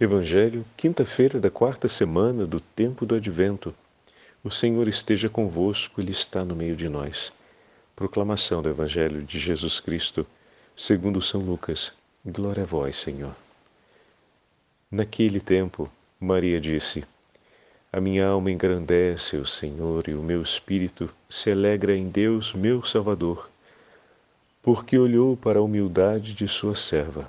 Evangelho, quinta-feira da quarta semana do tempo do Advento. O Senhor esteja convosco, Ele está no meio de nós. Proclamação do Evangelho de Jesus Cristo, segundo São Lucas. Glória a vós, Senhor. Naquele tempo, Maria disse: A minha alma engrandece o Senhor e o meu espírito se alegra em Deus, meu Salvador, porque olhou para a humildade de sua serva.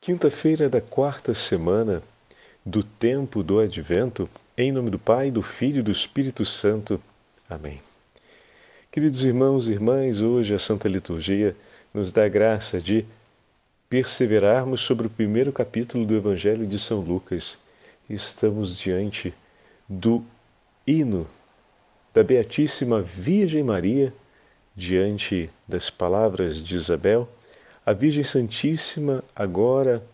Quinta-feira da quarta semana do tempo do Advento, em nome do Pai, do Filho e do Espírito Santo. Amém. Queridos irmãos e irmãs, hoje a Santa Liturgia nos dá a graça de perseverarmos sobre o primeiro capítulo do Evangelho de São Lucas. Estamos diante do hino da Beatíssima Virgem Maria, diante das palavras de Isabel a Virgem Santíssima agora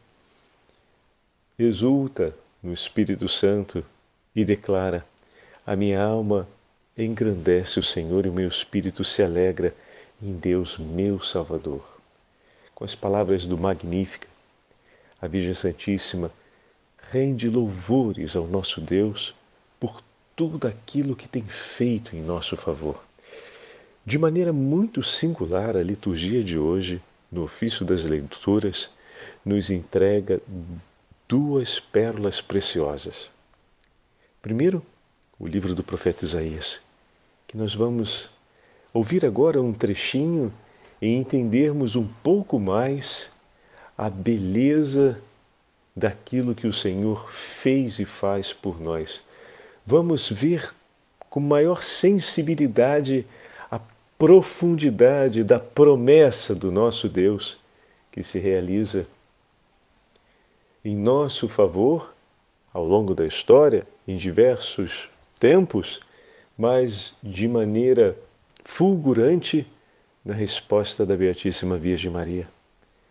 exulta no Espírito Santo e declara: A minha alma engrandece o Senhor e o meu espírito se alegra em Deus, meu Salvador. Com as palavras do Magnífica, a Virgem Santíssima rende louvores ao nosso Deus por tudo aquilo que tem feito em nosso favor. De maneira muito singular, a liturgia de hoje no ofício das leituras, nos entrega duas pérolas preciosas. Primeiro, o livro do profeta Isaías, que nós vamos ouvir agora um trechinho e entendermos um pouco mais a beleza daquilo que o Senhor fez e faz por nós. Vamos ver com maior sensibilidade profundidade da promessa do nosso Deus que se realiza em nosso favor ao longo da história, em diversos tempos, mas de maneira fulgurante na resposta da Beatíssima Virgem Maria,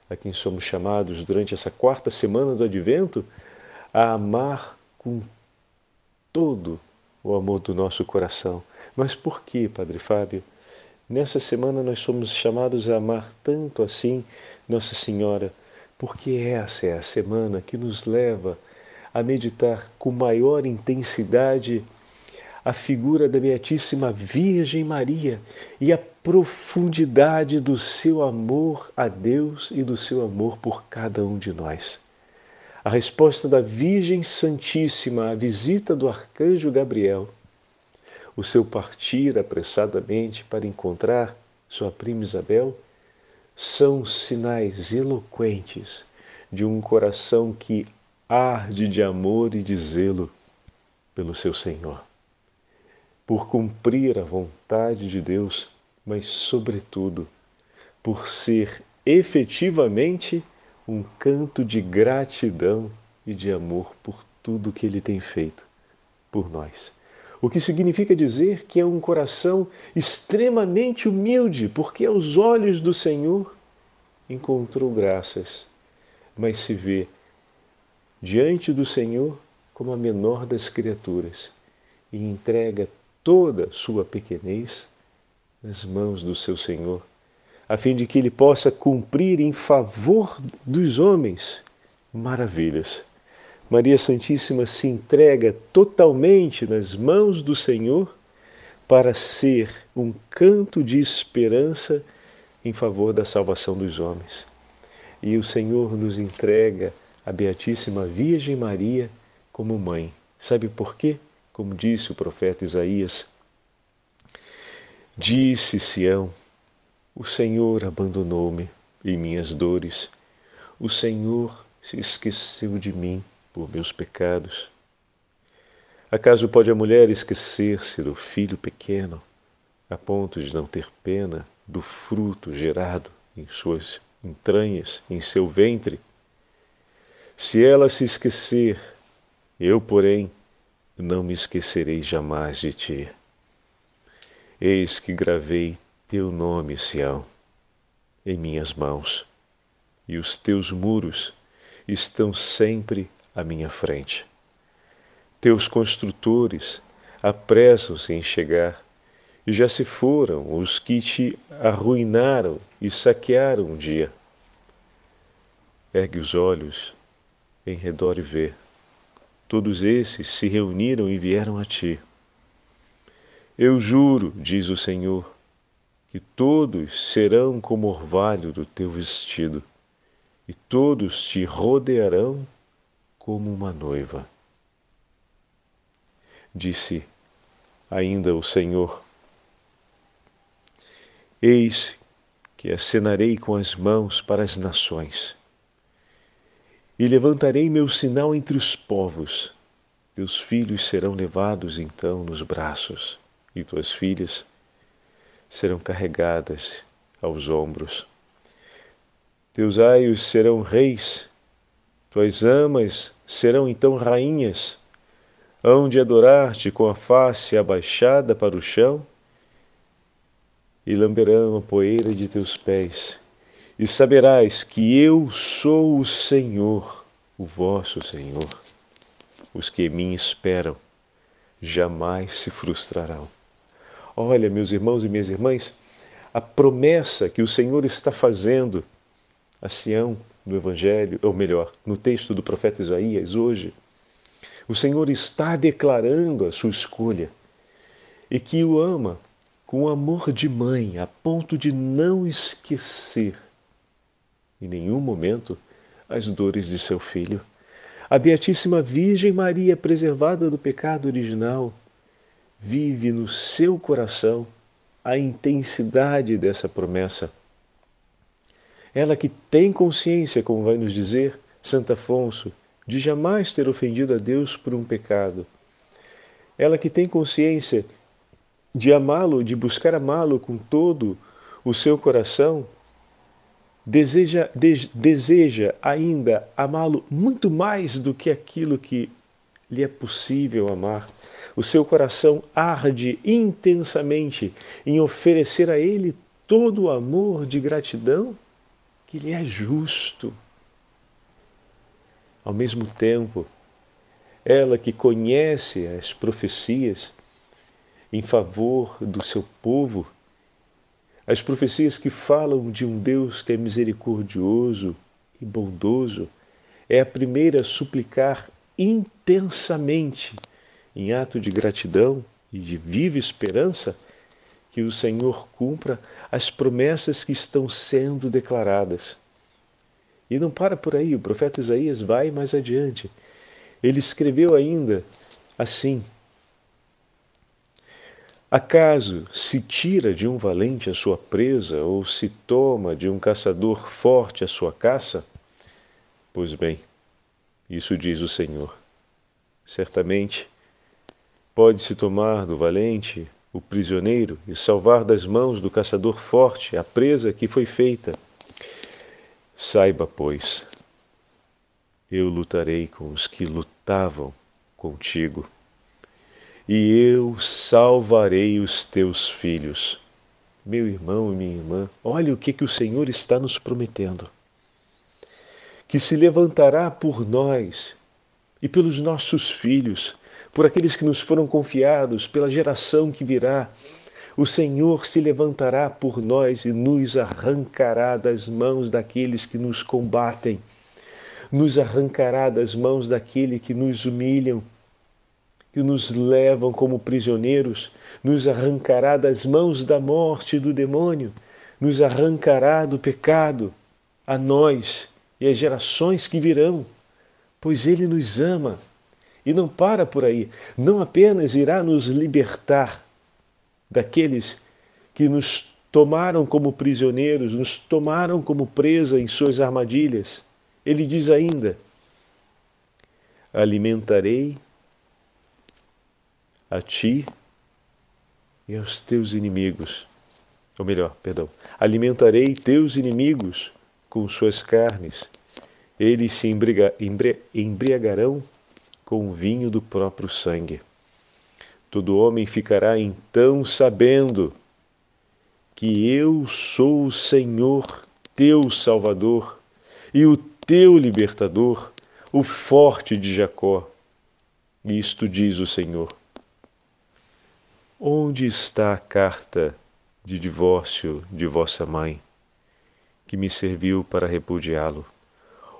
a quem somos chamados durante essa quarta semana do Advento a amar com todo o amor do nosso coração. Mas por que, Padre Fábio? Nessa semana nós somos chamados a amar tanto assim Nossa Senhora, porque essa é a semana que nos leva a meditar com maior intensidade a figura da Beatíssima Virgem Maria e a profundidade do seu amor a Deus e do seu amor por cada um de nós. A resposta da Virgem Santíssima à visita do arcanjo Gabriel o seu partir apressadamente para encontrar sua prima Isabel, são sinais eloquentes de um coração que arde de amor e de zelo pelo seu Senhor, por cumprir a vontade de Deus, mas, sobretudo, por ser efetivamente um canto de gratidão e de amor por tudo que Ele tem feito por nós o que significa dizer que é um coração extremamente humilde, porque aos olhos do Senhor encontrou graças, mas se vê diante do Senhor como a menor das criaturas e entrega toda sua pequenez nas mãos do seu Senhor, a fim de que ele possa cumprir em favor dos homens maravilhas Maria Santíssima se entrega totalmente nas mãos do Senhor para ser um canto de esperança em favor da salvação dos homens. E o Senhor nos entrega a Beatíssima Virgem Maria como mãe, Sabe por quê? Como disse o profeta Isaías, disse Sião: O Senhor abandonou-me em minhas dores, o Senhor se esqueceu de mim por meus pecados. Acaso pode a mulher esquecer-se do filho pequeno, a ponto de não ter pena do fruto gerado em suas entranhas, em seu ventre? Se ela se esquecer, eu, porém, não me esquecerei jamais de ti. Eis que gravei teu nome, Sião, em minhas mãos, e os teus muros estão sempre à minha frente. Teus construtores apressam-se em chegar, e já se foram os que te arruinaram e saquearam um dia. Ergue os olhos em redor e vê. Todos esses se reuniram e vieram a ti. Eu juro, diz o Senhor, que todos serão como orvalho do teu vestido, e todos te rodearão como uma noiva. Disse ainda o Senhor: Eis que acenarei com as mãos para as nações e levantarei meu sinal entre os povos. Teus filhos serão levados então nos braços, e tuas filhas serão carregadas aos ombros. Teus aios serão reis, tuas amas serão então rainhas, hão de adorar-te com a face abaixada para o chão, e lamberão a poeira de teus pés e saberás que eu sou o Senhor, o vosso Senhor. Os que mim esperam jamais se frustrarão. Olha, meus irmãos e minhas irmãs, a promessa que o Senhor está fazendo a Sião no Evangelho, ou melhor, no texto do profeta Isaías hoje, o Senhor está declarando a sua escolha e que o ama com amor de mãe, a ponto de não esquecer em nenhum momento as dores de seu filho. A Beatíssima Virgem Maria, preservada do pecado original, vive no seu coração a intensidade dessa promessa. Ela que tem consciência, como vai nos dizer Santo Afonso, de jamais ter ofendido a Deus por um pecado. Ela que tem consciência de amá-lo, de buscar amá-lo com todo o seu coração, deseja, de, deseja ainda amá-lo muito mais do que aquilo que lhe é possível amar. O seu coração arde intensamente em oferecer a Ele todo o amor de gratidão que lhe é justo. Ao mesmo tempo, ela que conhece as profecias em favor do seu povo, as profecias que falam de um Deus que é misericordioso e bondoso é a primeira a suplicar intensamente, em ato de gratidão e de viva esperança, que o Senhor cumpra as promessas que estão sendo declaradas. E não para por aí, o profeta Isaías vai mais adiante. Ele escreveu ainda assim: Acaso se tira de um valente a sua presa, ou se toma de um caçador forte a sua caça? Pois bem, isso diz o Senhor. Certamente pode-se tomar do valente o prisioneiro e salvar das mãos do caçador forte a presa que foi feita. Saiba, pois, eu lutarei com os que lutavam contigo e eu salvarei os teus filhos. Meu irmão e minha irmã, olha o que, que o Senhor está nos prometendo. Que se levantará por nós e pelos nossos filhos, por aqueles que nos foram confiados, pela geração que virá. O Senhor se levantará por nós e nos arrancará das mãos daqueles que nos combatem, nos arrancará das mãos daquele que nos humilham, que nos levam como prisioneiros, nos arrancará das mãos da morte e do demônio, nos arrancará do pecado, a nós e as gerações que virão, pois Ele nos ama E não para por aí. Não apenas irá nos libertar daqueles que nos tomaram como prisioneiros, nos tomaram como presa em suas armadilhas. Ele diz ainda: Alimentarei a ti e aos teus inimigos. Ou melhor, perdão, alimentarei teus inimigos com suas carnes. Eles se embriagarão com o vinho do próprio sangue. Todo homem ficará então sabendo que eu sou o Senhor, teu Salvador, e o teu libertador, o forte de Jacó. Isto diz o Senhor. Onde está a carta de divórcio de vossa mãe, que me serviu para repudiá-lo?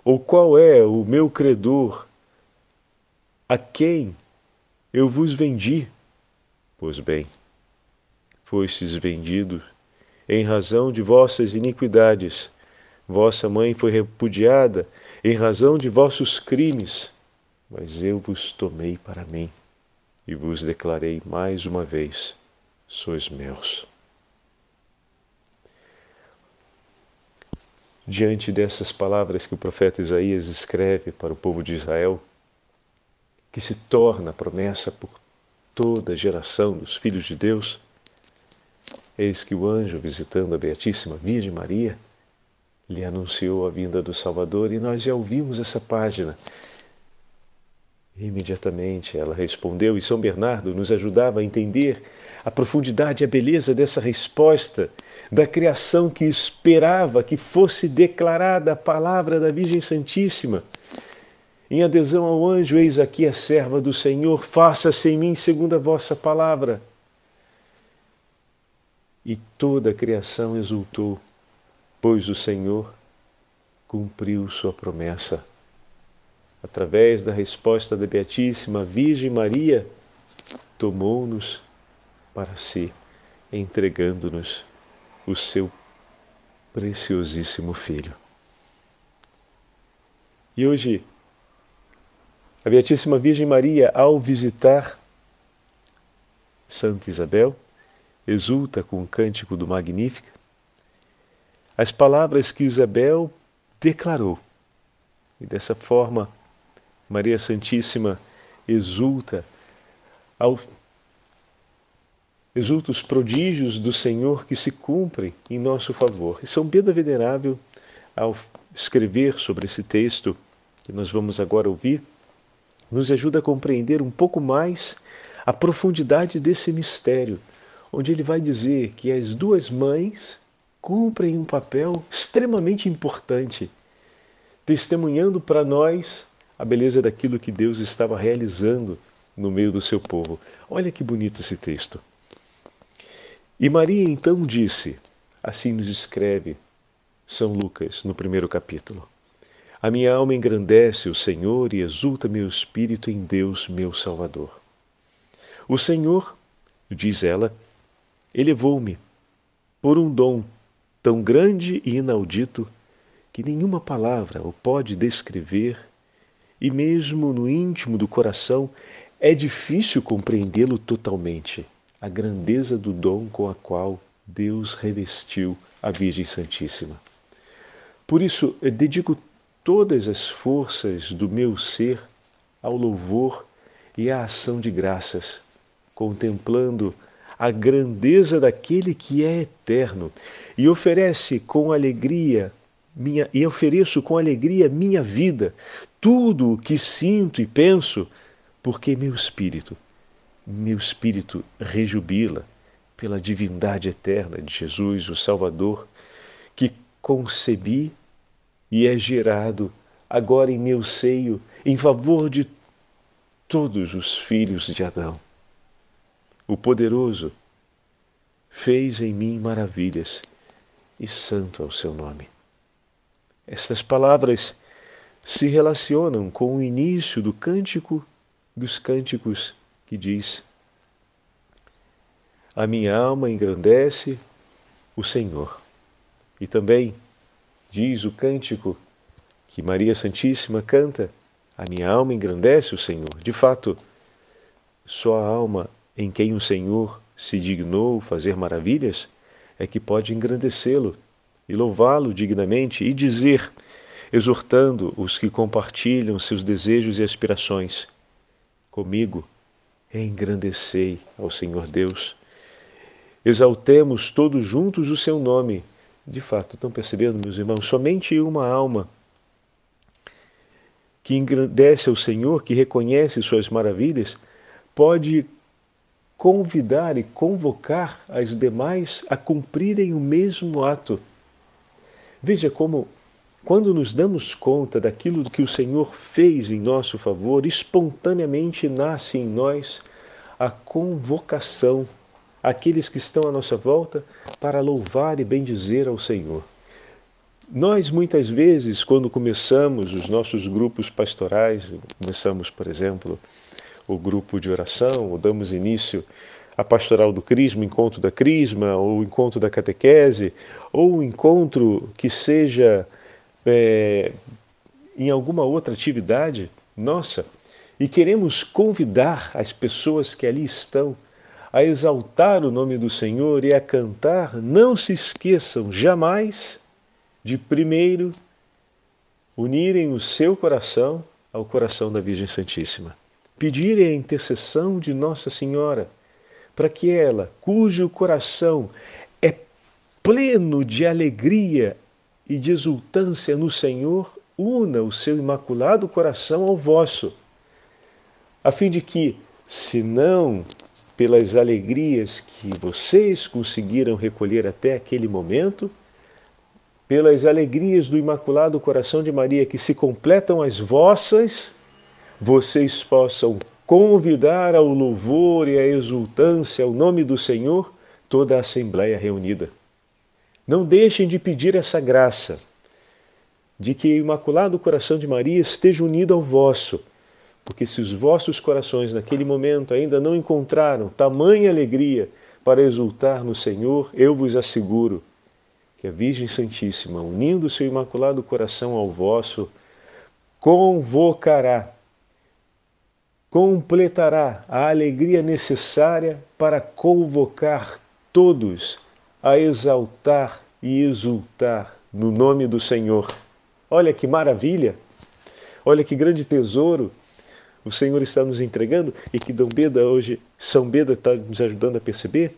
Ou qual é o meu credor a quem eu vos vendi? Pois bem, fostes vendidos em razão de vossas iniquidades. Vossa mãe foi repudiada em razão de vossos crimes, mas eu vos tomei para mim e vos declarei mais uma vez: sois meus. Diante dessas palavras que o profeta Isaías escreve para o povo de Israel, que se torna promessa por toda a geração dos filhos de Deus, eis que o anjo, visitando a Beatíssima Virgem Maria, lhe anunciou a vinda do Salvador e nós já ouvimos essa página. Imediatamente ela respondeu, e São Bernardo nos ajudava a entender a profundidade e a beleza dessa resposta da criação que esperava que fosse declarada a palavra da Virgem Santíssima em adesão ao anjo, eis aqui a serva do Senhor, faça-se em mim segundo a vossa palavra. E toda a criação exultou, pois o Senhor cumpriu sua promessa. Através da resposta da Beatíssima Virgem Maria, tomou-nos para si, entregando-nos o seu preciosíssimo Filho. E hoje, a Beatíssima Virgem Maria, ao visitar Santa Isabel, exulta com o cântico do Magnífica as palavras que Isabel declarou. E dessa forma, Maria Santíssima exulta ao exulta os prodígios do Senhor que se cumprem em nosso favor. E São Beda Venerável, ao escrever sobre esse texto que nós vamos agora ouvir, nos ajuda a compreender um pouco mais a profundidade desse mistério, onde ele vai dizer que as duas mães cumprem um papel extremamente importante, testemunhando para nós a beleza daquilo que Deus estava realizando no meio do seu povo. Olha que bonito esse texto. E Maria então disse, assim nos escreve São Lucas no primeiro capítulo: a minha alma engrandece o Senhor e exulta meu espírito em Deus, meu Salvador. O Senhor, diz ela, elevou-me por um dom tão grande e inaudito que nenhuma palavra o pode descrever, e mesmo no íntimo do coração é difícil compreendê-lo totalmente, a grandeza do dom com a qual Deus revestiu a Virgem Santíssima. Por isso, dedico todas as forças do meu ser ao louvor e à ação de graças, contemplando a grandeza daquele que é eterno e oferece com alegria minha e ofereço com alegria minha vida, tudo o que sinto e penso, porque meu espírito, meu espírito rejubila pela divindade eterna de Jesus, o Salvador, que concebi e é gerado agora em meu seio em favor de todos os filhos de Adão. O poderoso fez em mim maravilhas e santo é o seu nome. Estas palavras se relacionam com o início do cântico dos cânticos que diz: A minha alma engrandece o Senhor. E também diz o cântico que Maria Santíssima canta A minha alma engrandece o Senhor. De fato, só a alma em quem o Senhor se dignou fazer maravilhas é que pode engrandecê-lo e louvá-lo dignamente e dizer, exortando os que compartilham seus desejos e aspirações: Comigo engrandecei ao Senhor Deus. Exaltemos todos juntos o seu nome. De fato, estão percebendo, meus irmãos? Somente uma alma que engrandece ao Senhor, que reconhece suas maravilhas, pode convidar e convocar as demais a cumprirem o mesmo ato. Veja como, quando nos damos conta daquilo que o Senhor fez em nosso favor, espontaneamente nasce em nós a convocação àqueles que estão à nossa volta para louvar e bendizer ao Senhor. Nós, muitas vezes, quando começamos os nossos grupos pastorais, começamos, por exemplo, o grupo de oração, ou damos início à pastoral do Crisma, encontro da Crisma, ou o encontro da catequese, ou o encontro que seja é, em alguma outra atividade nossa, e queremos convidar as pessoas que ali estão a exaltar o nome do Senhor e a cantar, não se esqueçam jamais de primeiro unirem o seu coração ao coração da Virgem Santíssima. Pedirem a intercessão de Nossa Senhora, para que ela, cujo coração é pleno de alegria e de exultância no Senhor, una o seu imaculado coração ao vosso, a fim de que, se não pelas alegrias que vocês conseguiram recolher até aquele momento, pelas alegrias do Imaculado Coração de Maria que se completam as vossas, vocês possam convidar ao louvor e à exultância ao nome do Senhor toda a Assembleia reunida. Não deixem de pedir essa graça, de que o Imaculado Coração de Maria esteja unido ao vosso, porque se os vossos corações naquele momento ainda não encontraram tamanha alegria para exultar no Senhor, eu vos asseguro que a Virgem Santíssima, unindo seu Imaculado Coração ao vosso, convocará completará a alegria necessária para convocar todos a exaltar e exultar no nome do Senhor. Olha que maravilha! Olha que grande tesouro o Senhor está nos entregando e que Dom Beda hoje, São Beda está nos ajudando a perceber.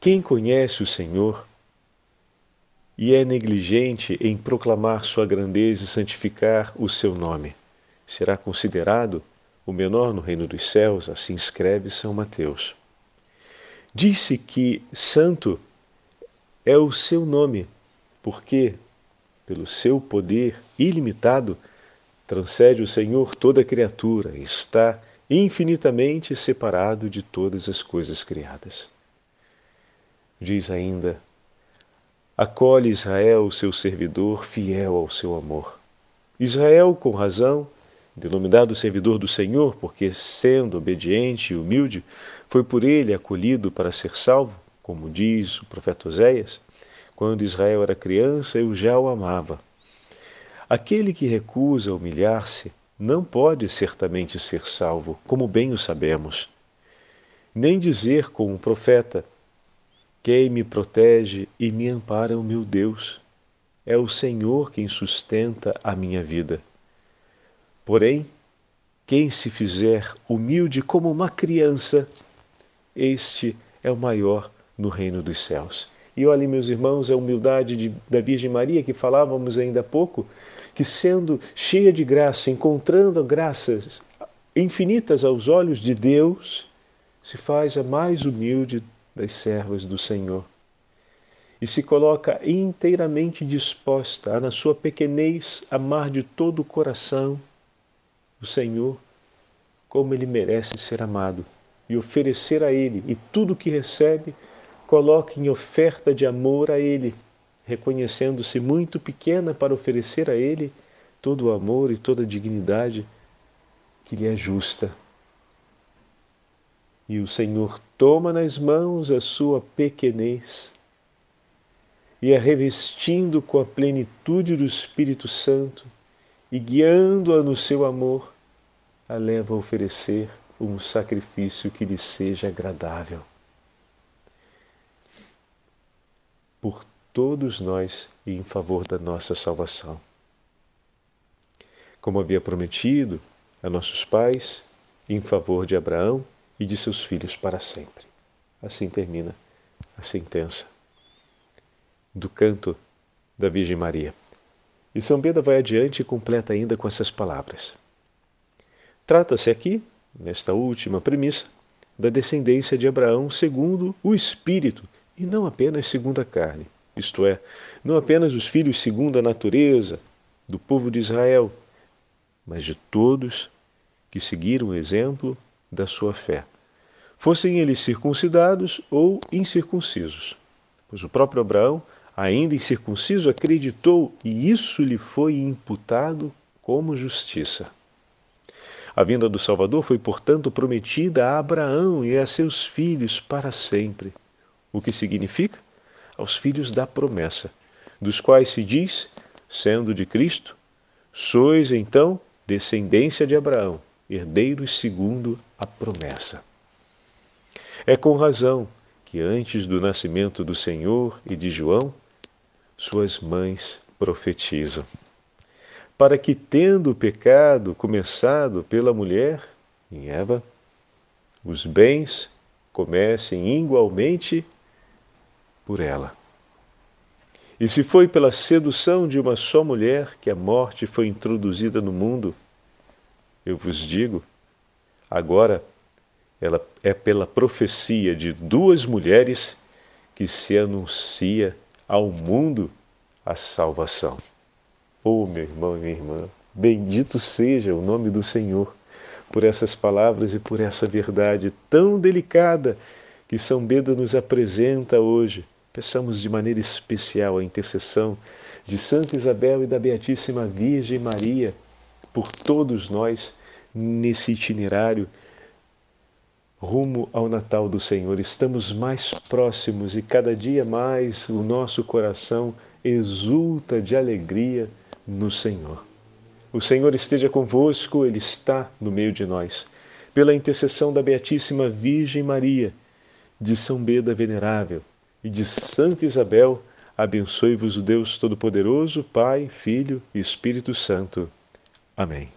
Quem conhece o Senhor e é negligente em proclamar sua grandeza e santificar o seu nome será considerado o menor no reino dos céus, assim escreve São Mateus. Disse que santo é o seu nome, porque, pelo seu poder ilimitado, transcende o Senhor toda criatura, está infinitamente separado de todas as coisas criadas. Diz ainda: Acolhe Israel, seu servidor, fiel ao seu amor. Israel, com razão, denominado servidor do Senhor, porque, sendo obediente e humilde, foi por ele acolhido para ser salvo, como diz o profeta Oséias. Quando Israel era criança, eu já o amava. Aquele que recusa humilhar-se não pode certamente ser salvo, como bem o sabemos. Nem dizer com um profeta: Quem me protege e me ampara o meu Deus? É o Senhor quem sustenta a minha vida. Porém, quem se fizer humilde como uma criança, este é o maior no reino dos céus. E olhem, meus irmãos, a humildade de, da Virgem Maria que falávamos ainda há pouco, que sendo cheia de graça, encontrando graças infinitas aos olhos de Deus, se faz a mais humilde das servas do Senhor. E se coloca inteiramente disposta a, na sua pequenez, amar de todo o coração o Senhor como ele merece ser amado e oferecer a Ele, e tudo que recebe, coloque em oferta de amor a Ele, reconhecendo-se muito pequena para oferecer a Ele todo o amor e toda a dignidade que lhe é justa. E o Senhor toma nas mãos a sua pequenez e a revestindo com a plenitude do Espírito Santo, e guiando-a no seu amor, a leva a oferecer um sacrifício que lhe seja agradável. Por todos nós e em favor da nossa salvação. Como havia prometido a nossos pais, em favor de Abraão e de seus filhos para sempre. Assim termina a sentença do canto da Virgem Maria. E São Beda vai adiante e completa ainda com essas palavras. Trata-se aqui, nesta última premissa, da descendência de Abraão segundo o Espírito e não apenas segundo a carne, isto é, não apenas os filhos segundo a natureza do povo de Israel, mas de todos que seguiram o exemplo da sua fé, fossem eles circuncidados ou incircuncisos. Pois o próprio Abraão ainda incircunciso, acreditou e isso lhe foi imputado como justiça. A vinda do Salvador foi, portanto, prometida a Abraão e a seus filhos para sempre. O que significa? Aos filhos da promessa, dos quais se diz, sendo de Cristo, sois então descendência de Abraão, herdeiros segundo a promessa. É com razão que antes do nascimento do Senhor e de João, suas mães profetizam. Para que, tendo o pecado começado pela mulher, em Eva, os bens comecem igualmente por ela. E se foi pela sedução de uma só mulher que a morte foi introduzida no mundo, eu vos digo, agora ela é pela profecia de duas mulheres que se anuncia ao mundo a salvação. Oh, meu irmão e minha irmã, bendito seja o nome do Senhor por essas palavras e por essa verdade tão delicada que São Beda nos apresenta hoje. Peçamos de maneira especial a intercessão de Santa Isabel e da Beatíssima Virgem Maria por todos nós nesse itinerário rumo ao Natal do Senhor. Estamos mais próximos e cada dia mais o nosso coração exulta de alegria no Senhor. O Senhor esteja convosco, Ele está no meio de nós. Pela intercessão da Beatíssima Virgem Maria, de São Beda Venerável e de Santa Isabel, abençoe-vos o Deus Todo-Poderoso, Pai, Filho e Espírito Santo. Amém.